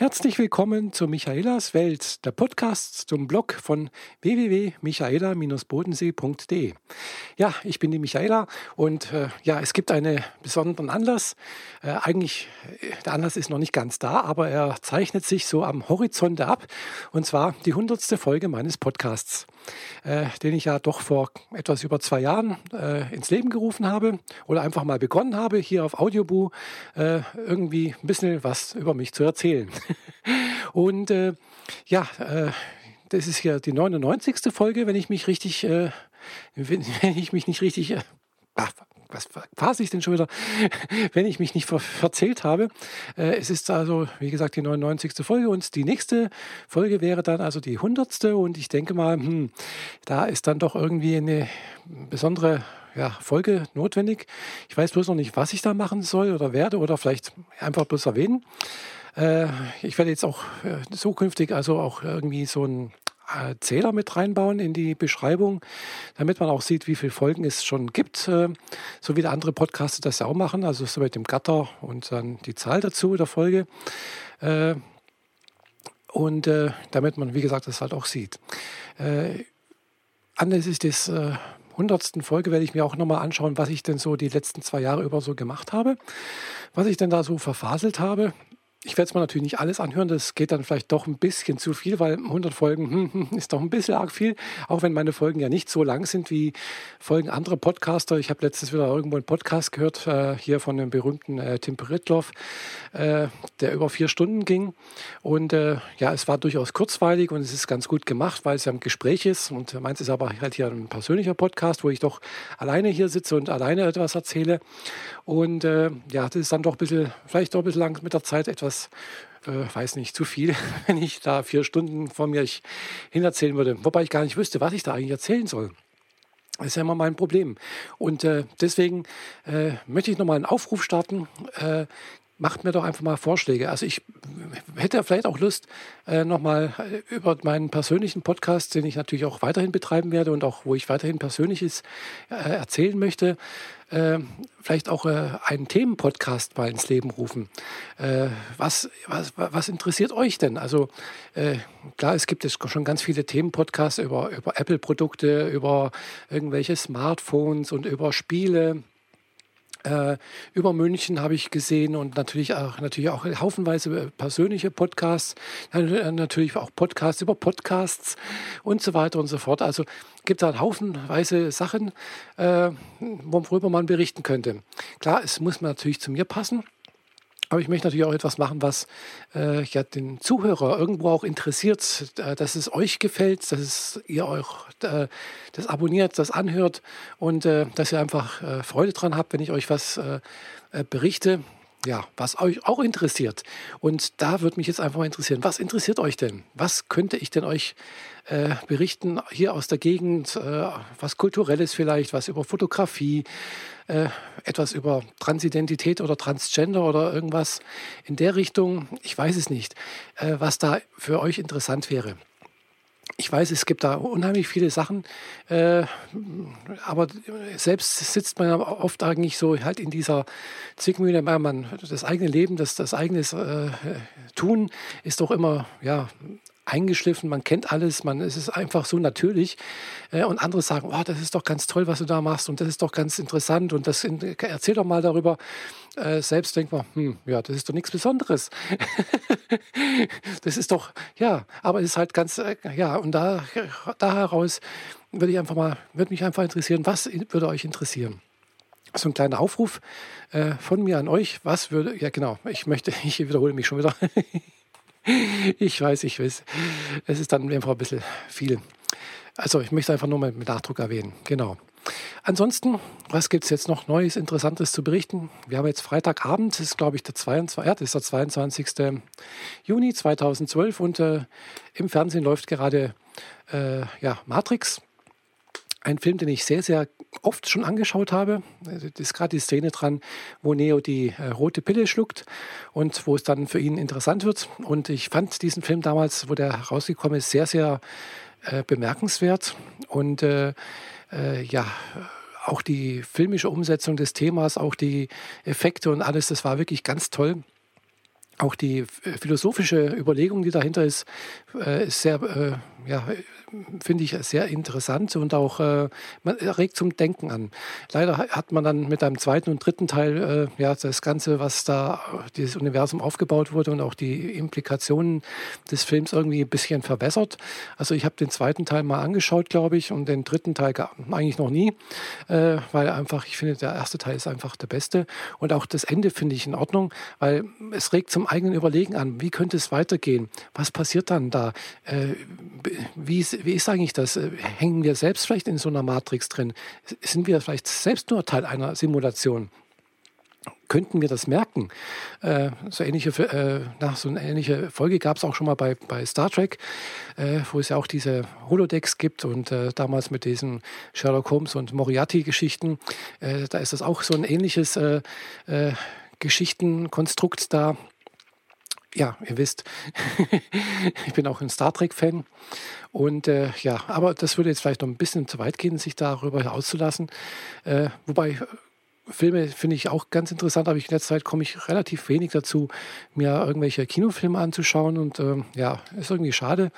Herzlich willkommen zu Michaelas Welt, der Podcast zum Blog von www.michaela-bodensee.de. Ja, ich bin die Michaela und äh, ja, es gibt einen besonderen Anlass. Äh, eigentlich, äh, der Anlass ist noch nicht ganz da, aber er zeichnet sich so am Horizont ab und zwar die hundertste Folge meines Podcasts, äh, den ich ja doch vor etwas über zwei Jahren äh, ins Leben gerufen habe oder einfach mal begonnen habe, hier auf Audioboo äh, irgendwie ein bisschen was über mich zu erzählen. Und äh, ja, äh, das ist ja die 99. Folge, wenn ich mich richtig, äh, wenn, ich mich nicht richtig, äh, was fasse ich denn schon wieder, wenn ich mich nicht ver verzählt habe. Äh, es ist also, wie gesagt, die 99. Folge und die nächste Folge wäre dann also die 100. Und ich denke mal, hm, da ist dann doch irgendwie eine besondere ja, Folge notwendig. Ich weiß bloß noch nicht, was ich da machen soll oder werde oder vielleicht einfach bloß erwähnen. Äh, ich werde jetzt auch äh, zukünftig also auch irgendwie so äh, Zähler mit reinbauen in die Beschreibung, damit man auch sieht, wie viele Folgen es schon gibt, so wie der andere Podcaster das ja auch machen, also so mit dem Gatter und dann die Zahl dazu der Folge. Und damit man, wie gesagt, das halt auch sieht. Anlässlich des hundertsten Folge werde ich mir auch nochmal anschauen, was ich denn so die letzten zwei Jahre über so gemacht habe, was ich denn da so verfaselt habe ich werde es mir natürlich nicht alles anhören, das geht dann vielleicht doch ein bisschen zu viel, weil 100 Folgen hm, hm, ist doch ein bisschen arg viel, auch wenn meine Folgen ja nicht so lang sind wie Folgen anderer Podcaster. Ich habe letztens wieder irgendwo einen Podcast gehört, äh, hier von dem berühmten äh, Tim Peritloff, äh, der über vier Stunden ging. Und äh, ja, es war durchaus kurzweilig und es ist ganz gut gemacht, weil es ja ein Gespräch ist. Und meins ist aber halt hier ein persönlicher Podcast, wo ich doch alleine hier sitze und alleine etwas erzähle. Und äh, ja, das ist dann doch ein bisschen, vielleicht doch ein bisschen lang mit der Zeit etwas etwas, äh, weiß nicht, zu viel, wenn ich da vier Stunden vor mir hin erzählen würde. Wobei ich gar nicht wüsste, was ich da eigentlich erzählen soll. Das ist ja immer mein Problem. Und äh, deswegen äh, möchte ich nochmal einen Aufruf starten. Äh, macht mir doch einfach mal Vorschläge. Also ich hätte vielleicht auch Lust, äh, nochmal äh, über meinen persönlichen Podcast, den ich natürlich auch weiterhin betreiben werde und auch wo ich weiterhin Persönliches äh, erzählen möchte, äh, vielleicht auch äh, einen Themenpodcast mal ins Leben rufen. Äh, was, was, was interessiert euch denn? Also äh, klar, es gibt jetzt schon ganz viele Themenpodcasts über, über Apple-Produkte, über irgendwelche Smartphones und über Spiele. Äh, über München habe ich gesehen und natürlich auch, natürlich auch haufenweise persönliche Podcasts, natürlich auch Podcasts über Podcasts und so weiter und so fort. Also gibt es halt haufenweise Sachen, äh, worüber man berichten könnte. Klar, es muss natürlich zu mir passen. Aber ich möchte natürlich auch etwas machen, was äh, ja den Zuhörer irgendwo auch interessiert, äh, dass es euch gefällt, dass es ihr euch äh, das abonniert, das anhört und äh, dass ihr einfach äh, Freude dran habt, wenn ich euch was äh, berichte ja, was euch auch interessiert. Und da würde mich jetzt einfach mal interessieren, was interessiert euch denn? Was könnte ich denn euch äh, berichten hier aus der Gegend? Äh, was kulturelles vielleicht, was über Fotografie, äh, etwas über Transidentität oder Transgender oder irgendwas in der Richtung? Ich weiß es nicht, äh, was da für euch interessant wäre ich weiß, es gibt da unheimlich viele Sachen, äh, aber selbst sitzt man oft eigentlich so halt in dieser Zwickmühle, weil man das eigene Leben, das, das eigene äh, Tun ist doch immer ja, eingeschliffen, man kennt alles, man, es ist einfach so natürlich. Äh, und andere sagen, oh, das ist doch ganz toll, was du da machst und das ist doch ganz interessant und das erzähl doch mal darüber. Äh, selbst denkt man, hm, ja, das ist doch nichts Besonderes. das ist doch, ja, aber es ist halt ganz, äh, ja, und da, da heraus würde ich einfach mal, würde mich einfach interessieren, was würde euch interessieren? So ein kleiner Aufruf äh, von mir an euch. Was würde, ja genau, ich möchte, ich wiederhole mich schon wieder. ich weiß, ich weiß. Es ist dann einfach ein bisschen viel. Also ich möchte einfach nur mal mit Nachdruck erwähnen. Genau. Ansonsten, was gibt es jetzt noch Neues, Interessantes zu berichten? Wir haben jetzt Freitagabend, das ist glaube ich der 22, ja, ist der 22. Juni 2012 und äh, im Fernsehen läuft gerade äh, ja, Matrix. Ein Film, den ich sehr, sehr oft schon angeschaut habe. Das ist gerade die Szene dran, wo Neo die äh, rote Pille schluckt und wo es dann für ihn interessant wird. Und ich fand diesen Film damals, wo der rausgekommen ist, sehr, sehr äh, bemerkenswert. Und äh, äh ja, auch die filmische Umsetzung des Themas, auch die Effekte und alles, das war wirklich ganz toll. Auch die philosophische Überlegung, die dahinter ist, äh, ist sehr, äh, ja, finde ich sehr interessant und auch äh, regt zum Denken an. Leider hat man dann mit einem zweiten und dritten Teil äh, ja das Ganze, was da dieses Universum aufgebaut wurde und auch die Implikationen des Films irgendwie ein bisschen verbessert. Also ich habe den zweiten Teil mal angeschaut, glaube ich, und den dritten Teil eigentlich noch nie, äh, weil einfach ich finde der erste Teil ist einfach der beste und auch das Ende finde ich in Ordnung, weil es regt zum eigenen Überlegen an. Wie könnte es weitergehen? Was passiert dann da? Äh, wie, wie ist eigentlich das? Äh, hängen wir selbst vielleicht in so einer Matrix drin? Sind wir vielleicht selbst nur Teil einer Simulation? könnten wir das merken. Äh, so, ähnliche, äh, nach so eine ähnliche Folge gab es auch schon mal bei, bei Star Trek, äh, wo es ja auch diese Holodecks gibt und äh, damals mit diesen Sherlock Holmes und Moriarty-Geschichten. Äh, da ist das auch so ein ähnliches äh, Geschichtenkonstrukt da ja, ihr wisst, ich bin auch ein Star Trek-Fan. Und äh, ja, aber das würde jetzt vielleicht noch ein bisschen zu weit gehen, sich darüber auszulassen. Äh, wobei äh, Filme finde ich auch ganz interessant, aber in letzter Zeit komme ich relativ wenig dazu, mir irgendwelche Kinofilme anzuschauen. Und äh, ja, ist irgendwie schade.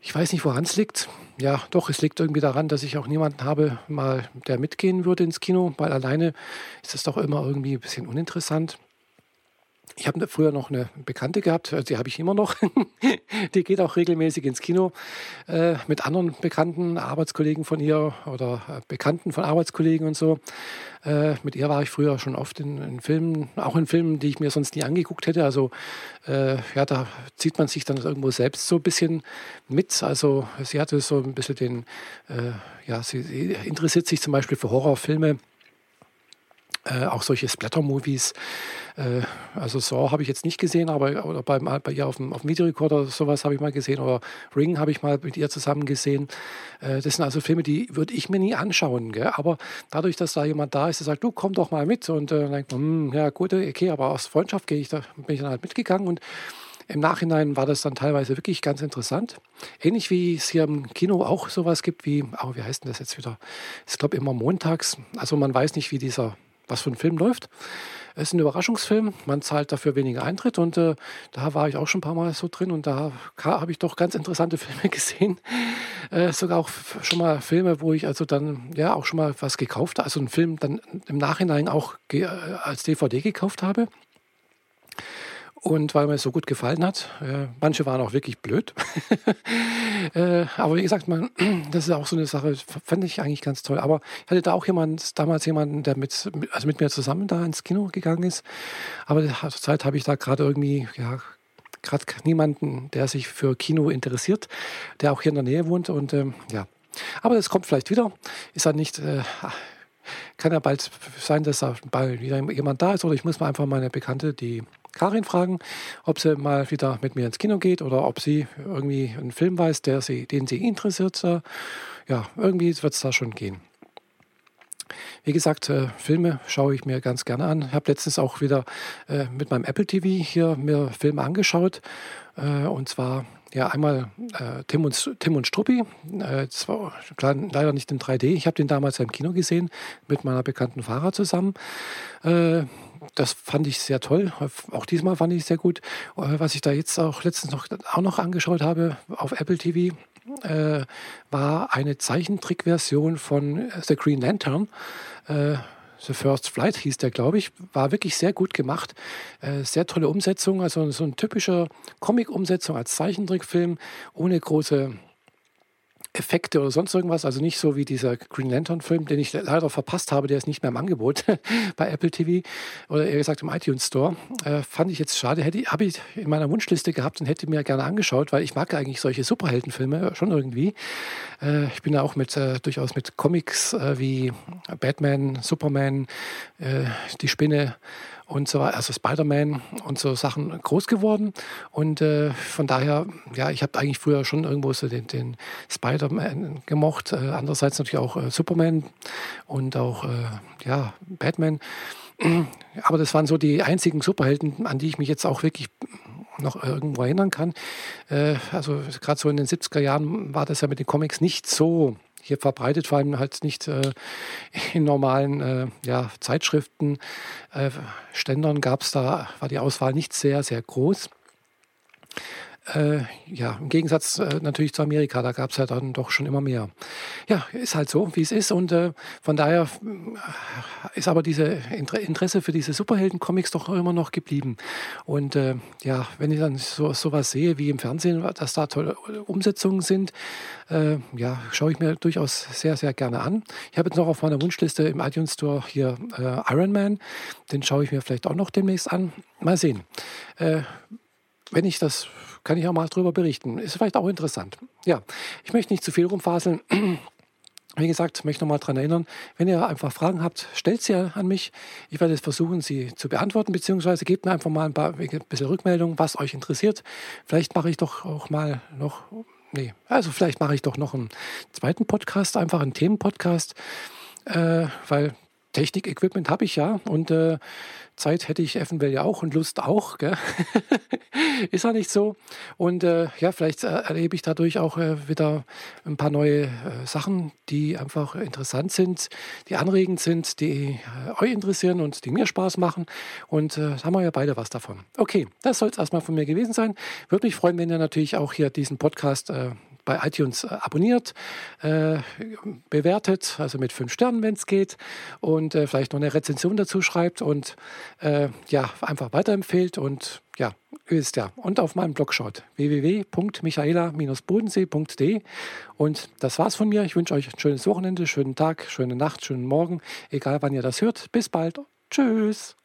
Ich weiß nicht, woran es liegt. Ja, doch, es liegt irgendwie daran, dass ich auch niemanden habe, mal der mitgehen würde ins Kino, weil alleine ist das doch immer irgendwie ein bisschen uninteressant. Ich habe früher noch eine Bekannte gehabt, äh, die habe ich immer noch. die geht auch regelmäßig ins Kino äh, mit anderen Bekannten, Arbeitskollegen von ihr oder äh, Bekannten von Arbeitskollegen und so. Mit ihr war ich früher schon oft in, in, Filmen, auch in Filmen, die ich mir sonst nie angeguckt hätte. Also ja, da zieht man sich dann irgendwo selbst so ein bisschen mit. Also sie hatte so ein bisschen den, ja, sie, sie interessiert sich zum Beispiel für Horrorfilme äh, auch solche Splatter-Movies. Äh, also Saw habe ich jetzt nicht gesehen, aber oder bei, bei ihr auf dem, auf dem Videorekorder sowas habe ich mal gesehen. Oder Ring habe ich mal mit ihr zusammen gesehen. Äh, das sind also Filme, die würde ich mir nie anschauen. Gell? Aber dadurch, dass da jemand da ist, der sagt, du komm doch mal mit. Und äh, dann denkt man, hm, ja gut, okay, aber aus Freundschaft gehe ich, da bin ich dann halt mitgegangen und im Nachhinein war das dann teilweise wirklich ganz interessant. Ähnlich wie es hier im Kino auch sowas gibt wie, oh, wie heißt denn das jetzt wieder? Ich glaube immer montags. Also man weiß nicht, wie dieser was für ein Film läuft. Es ist ein Überraschungsfilm, man zahlt dafür weniger Eintritt und äh, da war ich auch schon ein paar Mal so drin und da habe ich doch ganz interessante Filme gesehen. Äh, sogar auch schon mal Filme, wo ich also dann ja auch schon mal was gekauft habe, also einen Film dann im Nachhinein auch äh, als DVD gekauft habe. Und weil mir es so gut gefallen hat, äh, manche waren auch wirklich blöd. äh, aber wie gesagt, man, das ist auch so eine Sache, fand ich eigentlich ganz toll. Aber ich hatte da auch jemand, damals jemanden, der mit, also mit mir zusammen da ins Kino gegangen ist. Aber zur Zeit habe ich da gerade irgendwie, ja, gerade niemanden, der sich für Kino interessiert, der auch hier in der Nähe wohnt. Und ähm, ja, aber das kommt vielleicht wieder. Ist dann nicht. Äh, kann ja bald sein, dass da bald wieder jemand da ist oder ich muss mal einfach meine Bekannte, die Karin fragen, ob sie mal wieder mit mir ins Kino geht oder ob sie irgendwie einen Film weiß, der sie, den sie interessiert. Ja, irgendwie wird es da schon gehen. Wie gesagt, äh, Filme schaue ich mir ganz gerne an. Ich habe letztens auch wieder äh, mit meinem Apple TV hier mir Filme angeschaut. Äh, und zwar ja einmal äh, Tim, und, Tim und Struppi. Äh, zwar, klar, leider nicht in 3D. Ich habe den damals im Kino gesehen mit meiner bekannten Fahrer zusammen. Das fand ich sehr toll. Auch diesmal fand ich sehr gut. Äh, was ich da jetzt auch letztens noch, auch noch angeschaut habe auf Apple TV, äh, war eine Zeichentrickversion von The Green Lantern. Äh, The First Flight hieß der, glaube ich. War wirklich sehr gut gemacht. Äh, sehr tolle Umsetzung. Also so eine typische Comic-Umsetzung als Zeichentrickfilm ohne große Effekte oder sonst irgendwas. Also nicht so wie dieser Green Lantern-Film, den ich leider verpasst habe, der ist nicht mehr im Angebot bei Apple TV oder eher gesagt im iTunes Store. Äh, fand ich jetzt schade. Hätte habe ich in meiner Wunschliste gehabt und hätte mir gerne angeschaut, weil ich mag eigentlich solche Superheldenfilme schon irgendwie. Äh, ich bin ja auch mit äh, durchaus mit Comics äh, wie Batman, Superman, äh, die Spinne und so also Spider-Man und so Sachen groß geworden. Und äh, von daher, ja, ich habe eigentlich früher schon irgendwo so den, den Spider-Man gemocht. Äh, andererseits natürlich auch äh, Superman und auch, äh, ja, Batman. Aber das waren so die einzigen Superhelden, an die ich mich jetzt auch wirklich noch irgendwo erinnern kann. Äh, also gerade so in den 70er Jahren war das ja mit den Comics nicht so hier verbreitet, vor allem halt nicht äh, in normalen äh, ja, Zeitschriften. Äh, Ständern gab es da, war die Auswahl nicht sehr, sehr groß. Äh, ja, im Gegensatz äh, natürlich zu Amerika, da gab es ja dann doch schon immer mehr. Ja, ist halt so, wie es ist. Und äh, von daher äh, ist aber diese Interesse für diese Superhelden-Comics doch immer noch geblieben. Und äh, ja, wenn ich dann so sowas sehe wie im Fernsehen, dass da tolle Umsetzungen sind, äh, ja, schaue ich mir durchaus sehr, sehr gerne an. Ich habe jetzt noch auf meiner Wunschliste im iTunes Store hier Iron Man. Den schaue ich mir vielleicht auch noch demnächst an. Mal sehen. wenn ich das kann ich auch mal darüber berichten. Ist vielleicht auch interessant. Ja, ich möchte nicht zu viel rumfaseln. Wie gesagt, möchte noch mal daran erinnern, wenn ihr einfach Fragen habt, stellt sie an mich. Ich werde versuchen, sie zu beantworten, beziehungsweise gebt mir einfach mal ein, paar, ein bisschen Rückmeldung, was euch interessiert. Vielleicht mache ich doch auch mal noch, nee, also vielleicht mache ich doch noch einen zweiten Podcast, einfach einen Themenpodcast, äh, weil Technik-Equipment habe ich ja und äh, Zeit hätte ich eventuell ja auch und Lust auch. ist ja nicht so. Und äh, ja, vielleicht äh, erlebe ich dadurch auch äh, wieder ein paar neue äh, Sachen, die einfach interessant sind, die anregend sind, die äh, euch interessieren und die mir Spaß machen. Und äh, haben wir ja beide was davon. Okay, das soll es erstmal von mir gewesen sein. Würde mich freuen, wenn ihr natürlich auch hier diesen Podcast bei iTunes äh, abonniert, äh, bewertet, also mit fünf Sternen, wenn es geht, und äh, vielleicht noch eine Rezension dazu schreibt und äh, ja, einfach weiterempfehlt und ja, ist ja. Und auf meinem Blog schaut www.michaela-bodensee.de und das war's von mir. Ich wünsche euch ein schönes Wochenende, schönen Tag, schöne Nacht, schönen Morgen, egal wann ihr das hört. Bis bald. Tschüss.